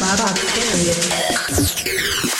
bada fail. Bam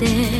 て